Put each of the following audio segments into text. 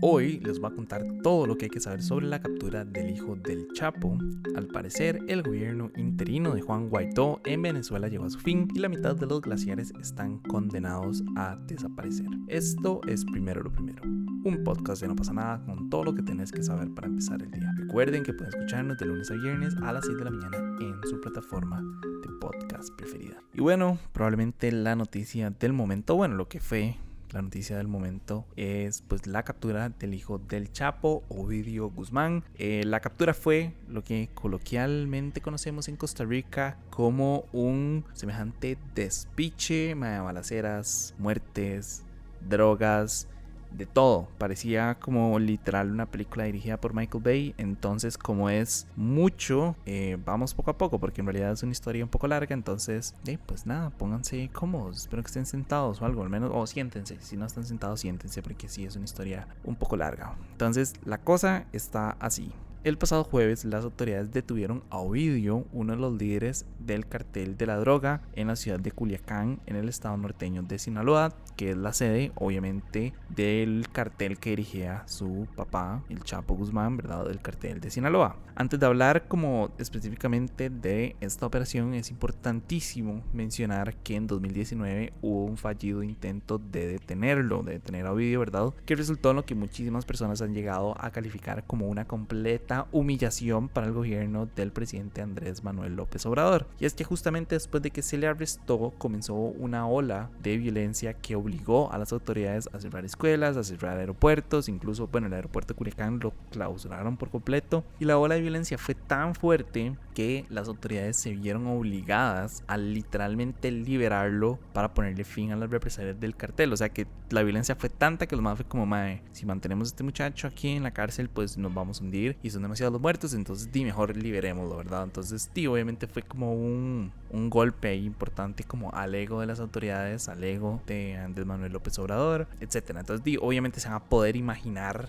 Hoy les voy a contar todo lo que hay que saber sobre la captura del hijo del Chapo. Al parecer, el gobierno interino de Juan Guaidó en Venezuela llegó a su fin y la mitad de los glaciares están condenados a desaparecer. Esto es primero lo primero. Un podcast de No pasa nada con todo lo que tenés que saber para empezar el día. Recuerden que pueden escucharnos de lunes a viernes a las 6 de la mañana en su plataforma de podcast preferida. Y bueno, probablemente la noticia del momento, bueno, lo que fue la noticia del momento es pues la captura del hijo del Chapo, Ovidio Guzmán. Eh, la captura fue lo que coloquialmente conocemos en Costa Rica como un semejante despiche, balaceras, muertes, drogas, de todo. Parecía como literal una película dirigida por Michael Bay. Entonces, como es mucho, eh, vamos poco a poco, porque en realidad es una historia un poco larga. Entonces, eh, pues nada, pónganse cómodos. Espero que estén sentados o algo, al menos, o siéntense. Si no están sentados, siéntense, porque sí es una historia un poco larga. Entonces, la cosa está así. El pasado jueves las autoridades detuvieron a Ovidio, uno de los líderes del cartel de la droga en la ciudad de Culiacán, en el estado norteño de Sinaloa, que es la sede obviamente del cartel que dirigía su papá, el Chapo Guzmán, ¿verdad? Del cartel de Sinaloa. Antes de hablar como específicamente de esta operación, es importantísimo mencionar que en 2019 hubo un fallido intento de detenerlo, de detener a Ovidio, ¿verdad? Que resultó en lo que muchísimas personas han llegado a calificar como una completa humillación para el gobierno del presidente Andrés Manuel López Obrador. Y es que justamente después de que se le arrestó comenzó una ola de violencia que obligó a las autoridades a cerrar escuelas, a cerrar aeropuertos, incluso, bueno, el aeropuerto de Culiacán lo clausuraron por completo. Y la ola de violencia fue tan fuerte que las autoridades se vieron obligadas a literalmente liberarlo para ponerle fin a las represalias del cartel. O sea que la violencia fue tanta que lo más fue como, mae, si mantenemos a este muchacho aquí en la cárcel, pues nos vamos a hundir. Y son demasiados muertos, entonces di mejor liberémoslo, ¿verdad? Entonces, di, obviamente fue como un, un golpe importante como al ego de las autoridades, al ego de Andrés Manuel López Obrador, etcétera. Entonces, di, obviamente se van a poder imaginar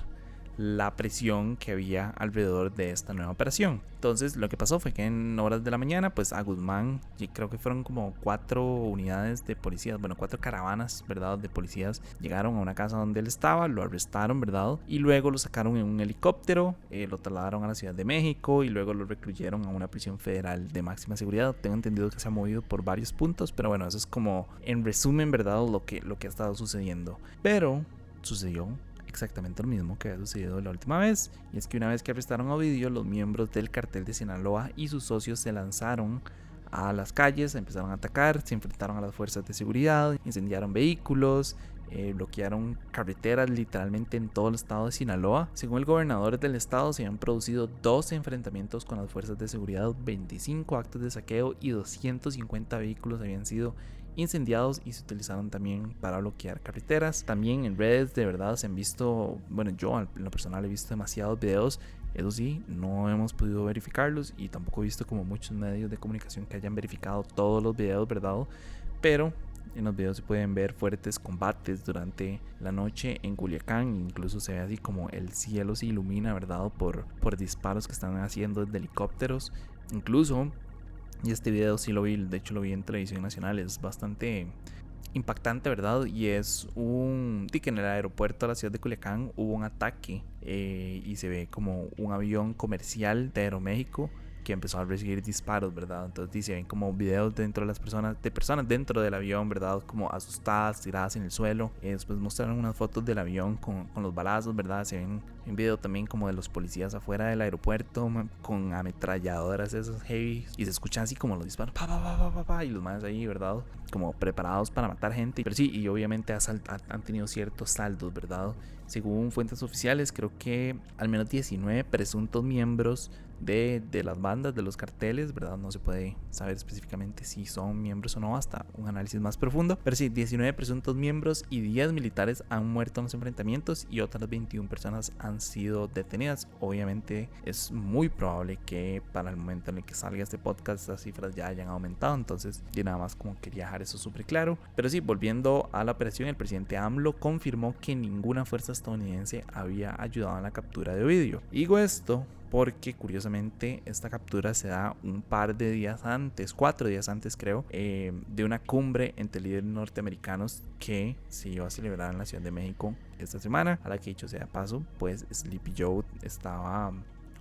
la presión que había alrededor de esta nueva operación. Entonces lo que pasó fue que en horas de la mañana pues a Guzmán, y creo que fueron como cuatro unidades de policías, bueno cuatro caravanas, ¿verdad? De policías llegaron a una casa donde él estaba, lo arrestaron, ¿verdad? Y luego lo sacaron en un helicóptero, eh, lo trasladaron a la Ciudad de México y luego lo recluyeron a una prisión federal de máxima seguridad. Tengo entendido que se ha movido por varios puntos, pero bueno, eso es como en resumen, ¿verdad? Lo que, lo que ha estado sucediendo. Pero sucedió exactamente lo mismo que había sucedido la última vez, y es que una vez que arrestaron a Ovidio, los miembros del cartel de Sinaloa y sus socios se lanzaron a las calles, empezaron a atacar, se enfrentaron a las fuerzas de seguridad, incendiaron vehículos, eh, bloquearon carreteras literalmente en todo el estado de Sinaloa. Según el gobernador del estado, se habían producido 12 enfrentamientos con las fuerzas de seguridad, 25 actos de saqueo y 250 vehículos habían sido incendiados y se utilizaron también para bloquear carreteras. También en redes de verdad se han visto, bueno yo en lo personal he visto demasiados videos, eso sí, no hemos podido verificarlos y tampoco he visto como muchos medios de comunicación que hayan verificado todos los videos, ¿verdad? Pero en los videos se pueden ver fuertes combates durante la noche en Culiacán. Incluso se ve así como el cielo se ilumina, ¿verdad? Por, por disparos que están haciendo desde helicópteros. Incluso y este video sí lo vi, de hecho lo vi en televisión nacional, es bastante impactante, ¿verdad? Y es un... que en el aeropuerto de la ciudad de Culiacán hubo un ataque eh, y se ve como un avión comercial de Aeroméxico que empezó a recibir disparos, ¿verdad? Entonces dice, ven como videos dentro de las personas, de personas dentro del avión, ¿verdad? Como asustadas, tiradas en el suelo. Y después mostraron unas fotos del avión con, con los balazos, ¿verdad? Se ven un video también como de los policías afuera del aeropuerto con ametralladoras esas heavy y se escuchan así como los disparos, pa, pa, pa, pa, pa, y los más ahí, ¿verdad? Como preparados para matar gente. Pero sí, y obviamente han tenido ciertos saldos, ¿verdad? Según fuentes oficiales, creo que al menos 19 presuntos miembros de, de, las bandas, de los carteles, ¿verdad? No se puede saber específicamente si son miembros o no hasta un análisis más profundo. Pero sí, 19 presuntos miembros y 10 militares han muerto en los enfrentamientos y otras 21 personas han sido detenidas. Obviamente es muy probable que para el momento en el que salga este podcast las cifras ya hayan aumentado. Entonces, yo nada más como quería dejar eso súper claro. Pero sí, volviendo a la operación, el presidente AMLO confirmó que ninguna fuerza estadounidense había ayudado en la captura de Ovidio. Digo esto porque curiosamente esta captura se da un par de días antes, cuatro días antes creo, eh, de una cumbre entre líderes norteamericanos que se iba a celebrar en la Ciudad de México esta semana, a la que dicho sea paso, pues Sleepy Joe estaba,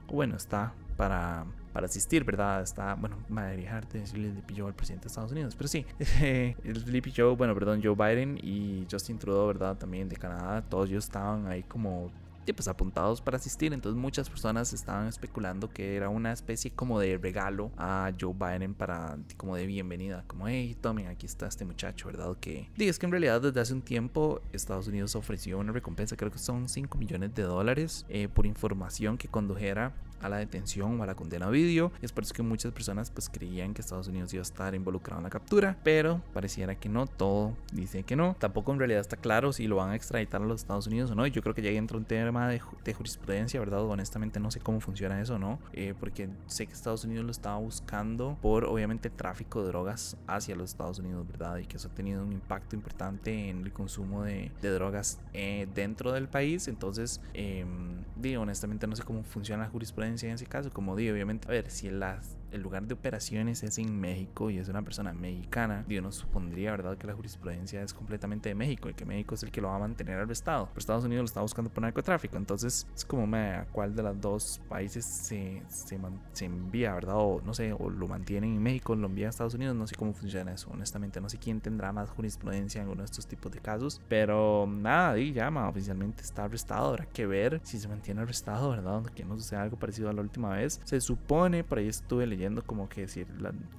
bueno, está para, para asistir, ¿verdad? Está, bueno, me de decirle Sleepy Joe al presidente de Estados Unidos, pero sí, Sleepy Joe, bueno, perdón, Joe Biden y Justin Trudeau, ¿verdad? También de Canadá, todos ellos estaban ahí como pues apuntados para asistir. Entonces muchas personas estaban especulando que era una especie como de regalo a Joe Biden para como de bienvenida, como hey, tomen, aquí está este muchacho, ¿verdad? Que digas que en realidad desde hace un tiempo Estados Unidos ofreció una recompensa, creo que son 5 millones de dólares eh, por información que condujera a la detención o a la condena a vídeo. Es por eso que muchas personas pues creían que Estados Unidos iba a estar involucrado en la captura, pero pareciera que no, todo dice que no. Tampoco en realidad está claro si lo van a extraditar a los Estados Unidos o no. Yo creo que ya entra un tema de, jurisprudencia, ¿verdad? Honestamente no sé cómo funciona eso, ¿no? Eh, porque sé que Estados Unidos lo estaba buscando por obviamente tráfico de drogas hacia los Estados Unidos, ¿verdad? Y que eso ha tenido un impacto importante en el consumo de, drogas eh, dentro del país. Entonces, em, digo, honestamente no sé cómo funciona la jurisprudencia en ese caso, como digo, obviamente, a ver, si las el lugar de operaciones es en México y es una persona mexicana, yo no supondría, ¿verdad?, que la jurisprudencia es completamente de México y que México es el que lo va a mantener arrestado. Pero Estados Unidos lo está buscando por narcotráfico. Entonces, es como, ¿a cuál de los dos países se, se, se, envía, ¿verdad? O no sé, o lo mantienen en México, lo envía a Estados Unidos. No sé cómo funciona eso, honestamente. No sé quién tendrá más jurisprudencia en uno de estos tipos de casos. Pero nada, y llama, oficialmente está arrestado. Habrá que ver si se mantiene arrestado, ¿verdad? Que no suceda algo parecido a la última vez. Se supone, por ahí estuve leyendo como que decir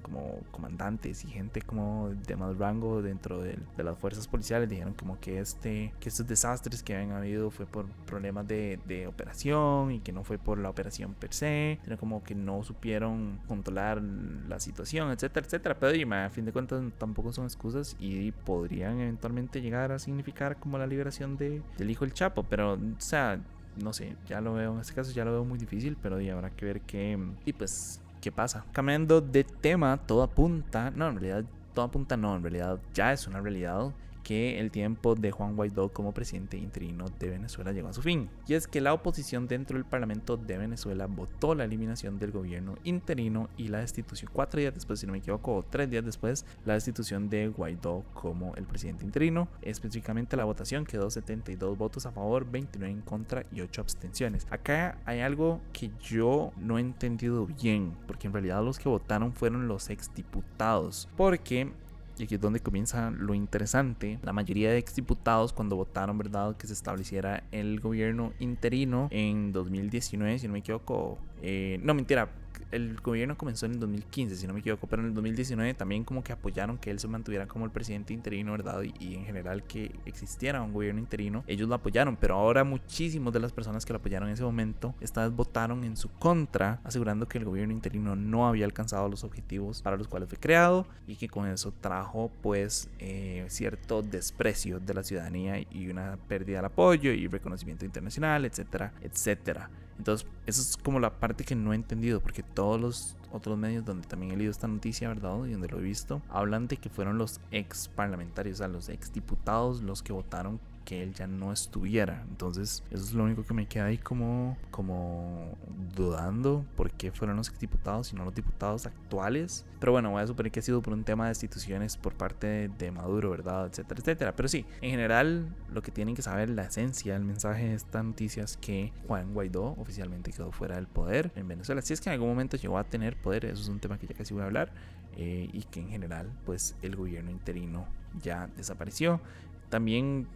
como comandantes y gente como de más rango dentro de, las fuerzas policiales dijeron como que este que estos desastres que habían habido fue por problemas de, de operación y que no fue por la operación per se sino como que no supieron controlar la situación etcétera etcétera. Pero dime, a fin de cuentas tampoco son excusas y podrían eventualmente llegar a significar como la liberación de, del hijo del Chapo pero o sea no sé, ya lo veo, en este caso ya lo veo muy difícil, pero y habrá que ver qué, y pues qué pasa. Cambiando de tema, todo apunta, no, en realidad todo apunta no, en realidad ya es una realidad que el tiempo de Juan Guaidó como presidente interino de Venezuela llegó a su fin. Y es que la oposición dentro del Parlamento de Venezuela votó la eliminación del gobierno interino y la destitución, cuatro días después, si no me equivoco, o tres días después, la destitución de Guaidó como el presidente interino. Específicamente la votación quedó 72 votos a favor, 29 en contra y 8 abstenciones. Acá hay algo que yo no he entendido bien, porque en realidad los que votaron fueron los exdiputados, porque y aquí es donde comienza lo interesante, la mayoría de exdiputados cuando votaron, ¿verdad?, que se estableciera el gobierno interino en 2019, si no me equivoco, eh, no mentira, el gobierno comenzó en el 2015, si no me equivoco, pero en el 2019 también como que apoyaron que él se mantuviera como el presidente interino, ¿verdad? Y, en general que existiera un gobierno interino, ellos lo apoyaron, pero ahora muchísimos de las personas que lo apoyaron en ese momento, esta vez votaron en su contra, asegurando que el gobierno interino no había alcanzado los objetivos para los cuales fue creado y que con eso trajo pues eh, cierto desprecio de la ciudadanía y una pérdida del apoyo y reconocimiento internacional, etcétera, etcétera. Entonces, esa es como la parte que no he entendido, porque todos los otros medios donde también he leído esta noticia, ¿verdad? Y donde lo he visto, hablan de que fueron los ex parlamentarios, o sea, los ex diputados los que votaron que él ya no estuviera. Entonces, eso es lo único que me queda ahí como, como dudando por qué fueron los diputados y no los diputados actuales. Pero bueno, voy a suponer que ha sido por un tema de instituciones por parte de, Maduro, ¿verdad? Etcétera, etcétera. Pero sí, en general, lo que tienen que saber, la esencia, el mensaje de esta noticia es que Juan Guaidó oficialmente quedó fuera del poder en Venezuela. Si es que en algún momento llegó a tener poder, eso es un tema que ya casi voy a hablar. Eh, y que en general, pues el gobierno interino ya desapareció. También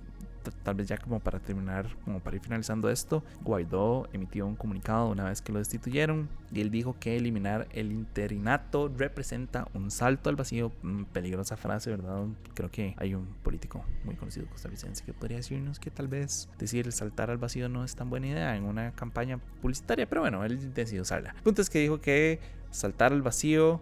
tal vez ya como para terminar, como para ir finalizando esto, Guaidó emitió un comunicado una vez que lo destituyeron y él dijo que eliminar el interinato representa un salto al vacío. Mm, peligrosa frase, ¿verdad? Creo que hay un político muy conocido costarricense que podría decirnos que tal vez decir saltar al vacío no es tan buena idea en una campaña publicitaria, pero bueno, él decidió usarla. El punto es que dijo que saltar al vacío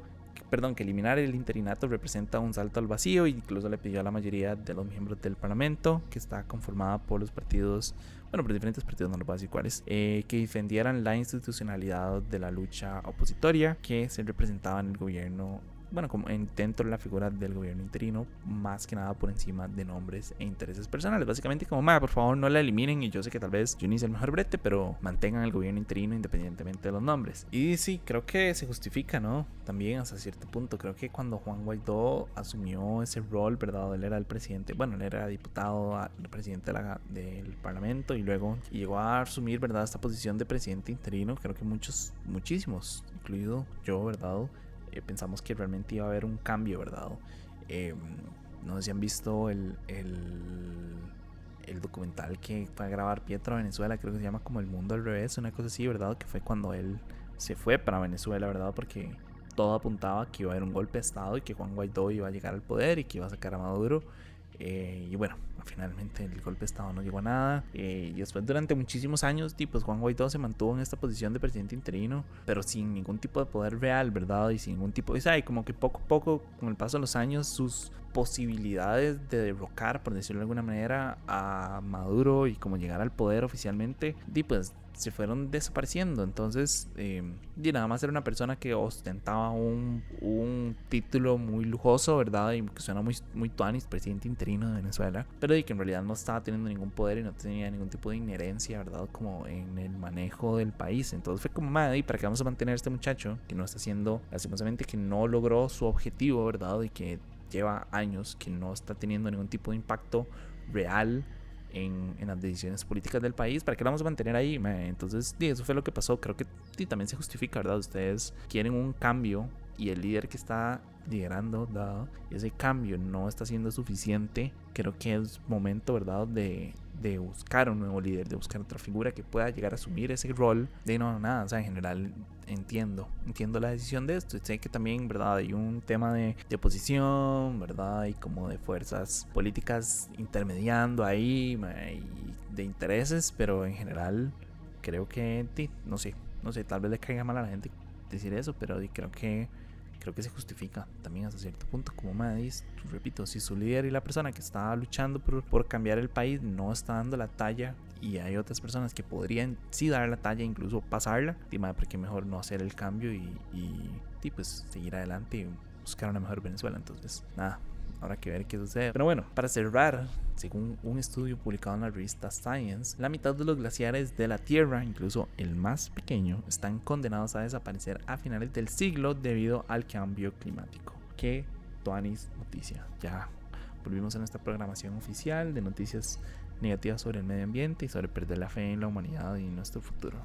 perdón, que eliminar el interinato representa un salto al vacío incluso le pidió a la mayoría de los miembros del Parlamento, que está conformada por los partidos, bueno, por diferentes partidos, no lo voy a eh, que defendieran la institucionalidad de la lucha opositoria que se representaba en el gobierno bueno, como en, dentro de la figura del gobierno interino, más que nada por encima de nombres e intereses personales. Básicamente como, por favor no la eliminen y yo sé que tal vez yo ni hice el mejor brete, pero mantengan el gobierno interino independientemente de los nombres. Y sí, creo que se justifica, ¿no? También hasta cierto punto, creo que cuando Juan Guaidó asumió ese rol, ¿verdad? Él era el presidente, bueno, él era diputado, el presidente del Parlamento y luego llegó a asumir, ¿verdad? Esta posición de presidente interino, creo que muchos, muchísimos, incluido yo, ¿verdad? Eh, pensamos que realmente iba a haber un cambio, ¿verdad? Em, no sé si han visto el, el, el, documental que fue a grabar Pietro a Venezuela, creo que se llama como El Mundo al Revés, una cosa así, ¿verdad? Que fue cuando él se fue para Venezuela, ¿verdad? Porque todo apuntaba que iba a haber un golpe de Estado y que Juan Guaidó iba a llegar al poder y que iba a sacar a Maduro. Eh, y bueno, finalmente el golpe de Estado no llegó a nada. Eh, y después durante muchísimos años, pues Juan Guaidó se mantuvo en esta posición de presidente interino, pero sin ningún tipo de poder real, ¿verdad? Y sin ningún tipo... Y como que poco a poco, con el paso de los años, sus posibilidades de derrocar, por decirlo de alguna manera, a Maduro y como llegar al poder oficialmente, y pues se fueron desapareciendo. Entonces, eh, y nada más era una persona que ostentaba un, un título muy lujoso, ¿verdad? Y que suena muy, muy tuanis, presidente interino de Venezuela, pero y que en realidad no estaba teniendo ningún poder y no tenía ningún tipo de inherencia, ¿verdad? Como en el manejo del país. Entonces fue como, madre, ¿y para qué vamos a mantener a este muchacho que no está haciendo, lastimosamente, que no logró su objetivo, ¿verdad? Y que lleva años, que no está teniendo ningún tipo de impacto real en, en, las decisiones políticas del país, ¿para qué la vamos a mantener ahí? Entonces, eso fue lo que pasó. Creo que también se justifica, ¿verdad? Ustedes quieren un cambio y el líder que está liderando, dado ese cambio no está siendo suficiente, creo que es momento, ¿verdad?, de, de buscar un nuevo líder, de buscar otra figura que pueda llegar a asumir ese rol. De no, nada, o sea, en general entiendo, entiendo la decisión de esto. Sé que también, ¿verdad? Hay un tema de, de oposición, ¿verdad? Y como de fuerzas políticas intermediando ahí, de intereses, pero en general creo que, no sé, no sé, tal vez le caiga mal a la gente decir eso, pero creo que creo que se justifica también hasta cierto punto. Como me dice, repito, si su líder y la persona que está luchando por, por cambiar el país no está dando la talla y hay otras personas que podrían sí dar la talla, incluso pasarla, dime, porque mejor no hacer el cambio y, y, y pues seguir adelante y buscar una mejor Venezuela. Entonces, nada, Habrá que ver qué sucede. Pero bueno, para cerrar, según un estudio publicado en la revista Science, la mitad de los glaciares de la Tierra, incluso el más pequeño, están condenados a desaparecer a finales del siglo debido al cambio climático. Qué tuanis noticia. Ya volvimos a nuestra programación oficial de noticias negativas sobre el medio ambiente y sobre perder la fe en la humanidad y en nuestro futuro.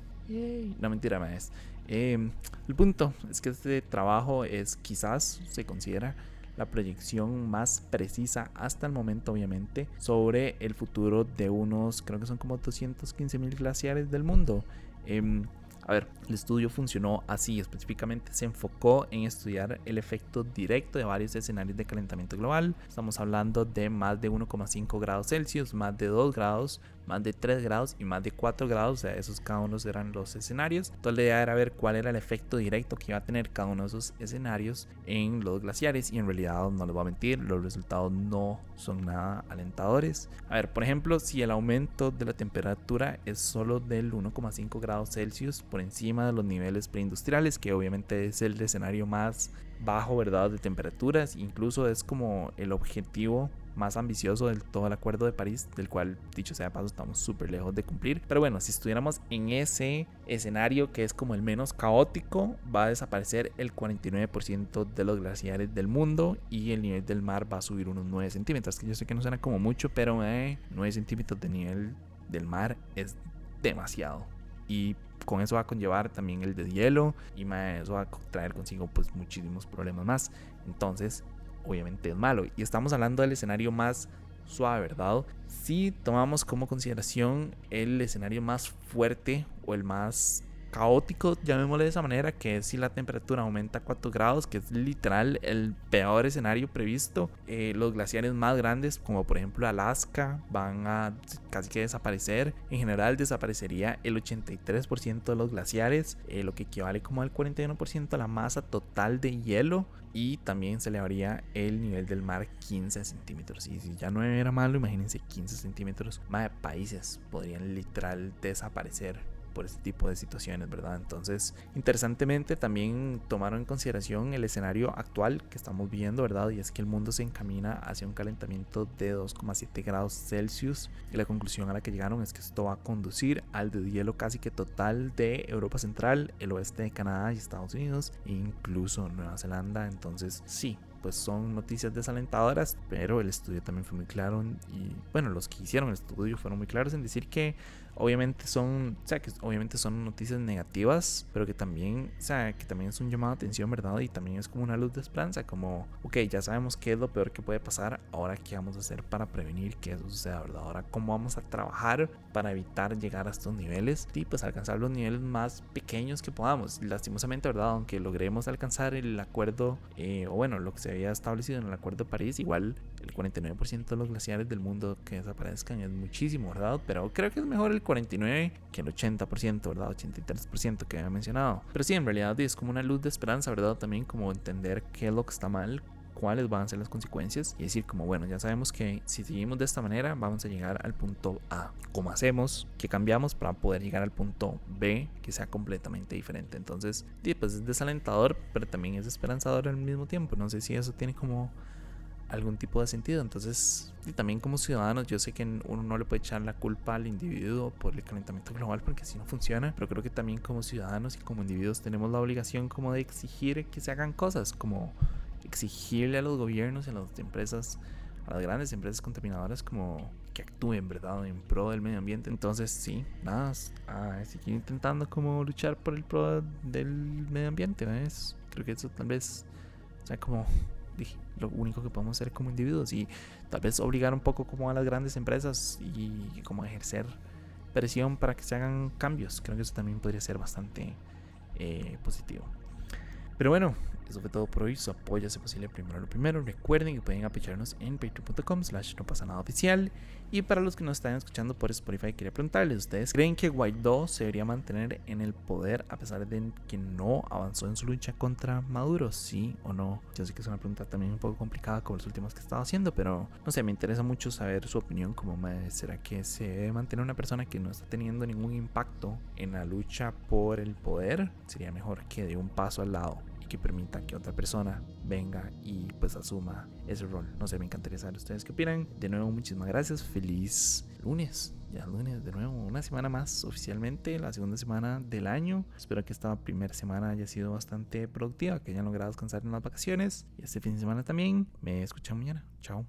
No mentira más. Eh, el punto es que este trabajo es quizás se considera la proyección más precisa hasta el momento obviamente sobre el futuro de unos creo que son como 215 mil glaciares del mundo. Em, a ver, el estudio funcionó así, específicamente se enfocó en estudiar el efecto directo de varios escenarios de calentamiento global. Estamos hablando de más de 1,5 grados Celsius, más de 2 grados, más de 3 grados y más de 4 grados, o sea, esos cada uno eran los escenarios. Entonces la idea era ver cuál era el efecto directo que iba a tener cada uno de esos escenarios en los glaciares y en realidad no les voy a mentir, los resultados no son nada alentadores. A ver, por ejemplo, si el aumento de la temperatura es solo del 1,5 grados Celsius por encima de los niveles preindustriales, que obviamente es el escenario más bajo, ¿verdad? De temperaturas, incluso es como el objetivo más ambicioso del todo el Acuerdo de París, del cual, dicho sea de paso, estamos súper lejos de cumplir. Pero bueno, si estuviéramos en ese escenario que es como el menos caótico, va a desaparecer el 49% de los glaciares del mundo y el nivel del mar va a subir unos 9 centímetros. Que yo sé que no suena como mucho, pero 9 eh, centímetros de nivel del mar es demasiado. Y con eso va a conllevar también el de hielo y eso va a traer consigo pues muchísimos problemas más. Entonces obviamente es malo. Y estamos hablando del escenario más suave, ¿verdad? Si tomamos como consideración el escenario más fuerte o el más caótico, llamémosle de esa manera, que si la temperatura aumenta 4 grados, que es literal el peor escenario previsto. Eh, los glaciares más grandes, como por ejemplo Alaska, van a casi que desaparecer. En general desaparecería el 83% de los glaciares, eh, lo que equivale como al 41% de la masa total de hielo. Y también se elevaría el nivel del mar 15 centímetros. Y si ya no era malo, imagínense 15 centímetros. Más países podrían literal desaparecer por este tipo de situaciones, ¿verdad? Entonces, interesantemente también tomaron en consideración el escenario actual que estamos viendo, ¿verdad? Y es que el mundo se encamina hacia un calentamiento de 2,7 grados Celsius y la conclusión a la que llegaron es que esto va a conducir al deshielo casi que total de Europa Central, el oeste de Canadá y Estados Unidos, e incluso Nueva Zelanda. Entonces, sí, pues son noticias desalentadoras, pero el estudio también fue muy claro y bueno, los que hicieron el estudio fueron muy claros en decir que obviamente son, obviamente son noticias negativas, pero que también, o sea, que también es un llamado de atención, ¿verdad? Y también es como una luz de esperanza, como, ok, ya sabemos qué es lo peor que puede pasar, ahora qué vamos a hacer para prevenir que eso suceda, ¿verdad? Ahora cómo vamos a trabajar para evitar llegar a estos niveles y pues alcanzar los niveles más pequeños que podamos. Lastimosamente, ¿verdad? Aunque logremos alcanzar el acuerdo, eh, o bueno, lo que se había establecido en el acuerdo de París, igual el 49% de los glaciares del mundo que desaparezcan es muchísimo, ¿verdad? Pero creo que es mejor el 49 que el 80%, ¿verdad? 83% que había mencionado. Pero sí, en realidad es como una luz de esperanza, ¿verdad? También como entender qué es lo que está mal, cuáles van a ser las consecuencias y decir como bueno ya sabemos que si seguimos de esta manera vamos a llegar al punto A cómo hacemos qué cambiamos para poder llegar al punto B que sea completamente diferente entonces sí, pues es desalentador pero también es esperanzador al mismo tiempo no sé si eso tiene como algún tipo de sentido. Entonces, y también como ciudadanos, yo sé que uno no le puede echar la culpa al individuo por el calentamiento global porque así no funciona, pero creo que también como ciudadanos y como individuos tenemos la obligación como de exigir que se hagan cosas, como exigirle a los gobiernos y a las empresas, a las grandes empresas contaminadoras como que actúen, ¿verdad? En pro del medio ambiente. Entonces, sí, nada, a seguir intentando como luchar por el pro del medio ambiente, ¿ves? Creo que eso tal vez, sea, como lo único que podemos hacer como individuos y tal vez obligar un poco como a las grandes empresas y como ejercer presión para que se hagan cambios. Creo que eso también podría ser bastante eh, positivo. Pero bueno, eso fue todo por hoy. Su apoyo es posible primero lo primero. Recuerden que pueden apoyarnos en patreon.com slash no pasa nada oficial. Y para los que nos están escuchando por Spotify, quería preguntarles, ¿ustedes creen que Guaidó se debería mantener en el poder a pesar de que no avanzó en su lucha contra Maduro? ¿Sí o no? Yo sé que es una pregunta también un poco complicada como las últimas que estaba haciendo, pero no sé, me interesa mucho saber su opinión. Como ¿Será que se debe mantener una persona que no está teniendo ningún impacto en la lucha por el poder? Sería mejor que dé un paso al lado que permita que otra persona venga y pues asuma ese rol. No sé, me encantaría saber ustedes qué opinan. De nuevo, muchísimas gracias. Feliz lunes. Ya lunes, de nuevo, una semana más oficialmente, la segunda semana del año. Espero que esta primera semana haya sido bastante productiva, que hayan logrado descansar en las vacaciones. Y este fin de semana también. Me escuchan mañana. Chao.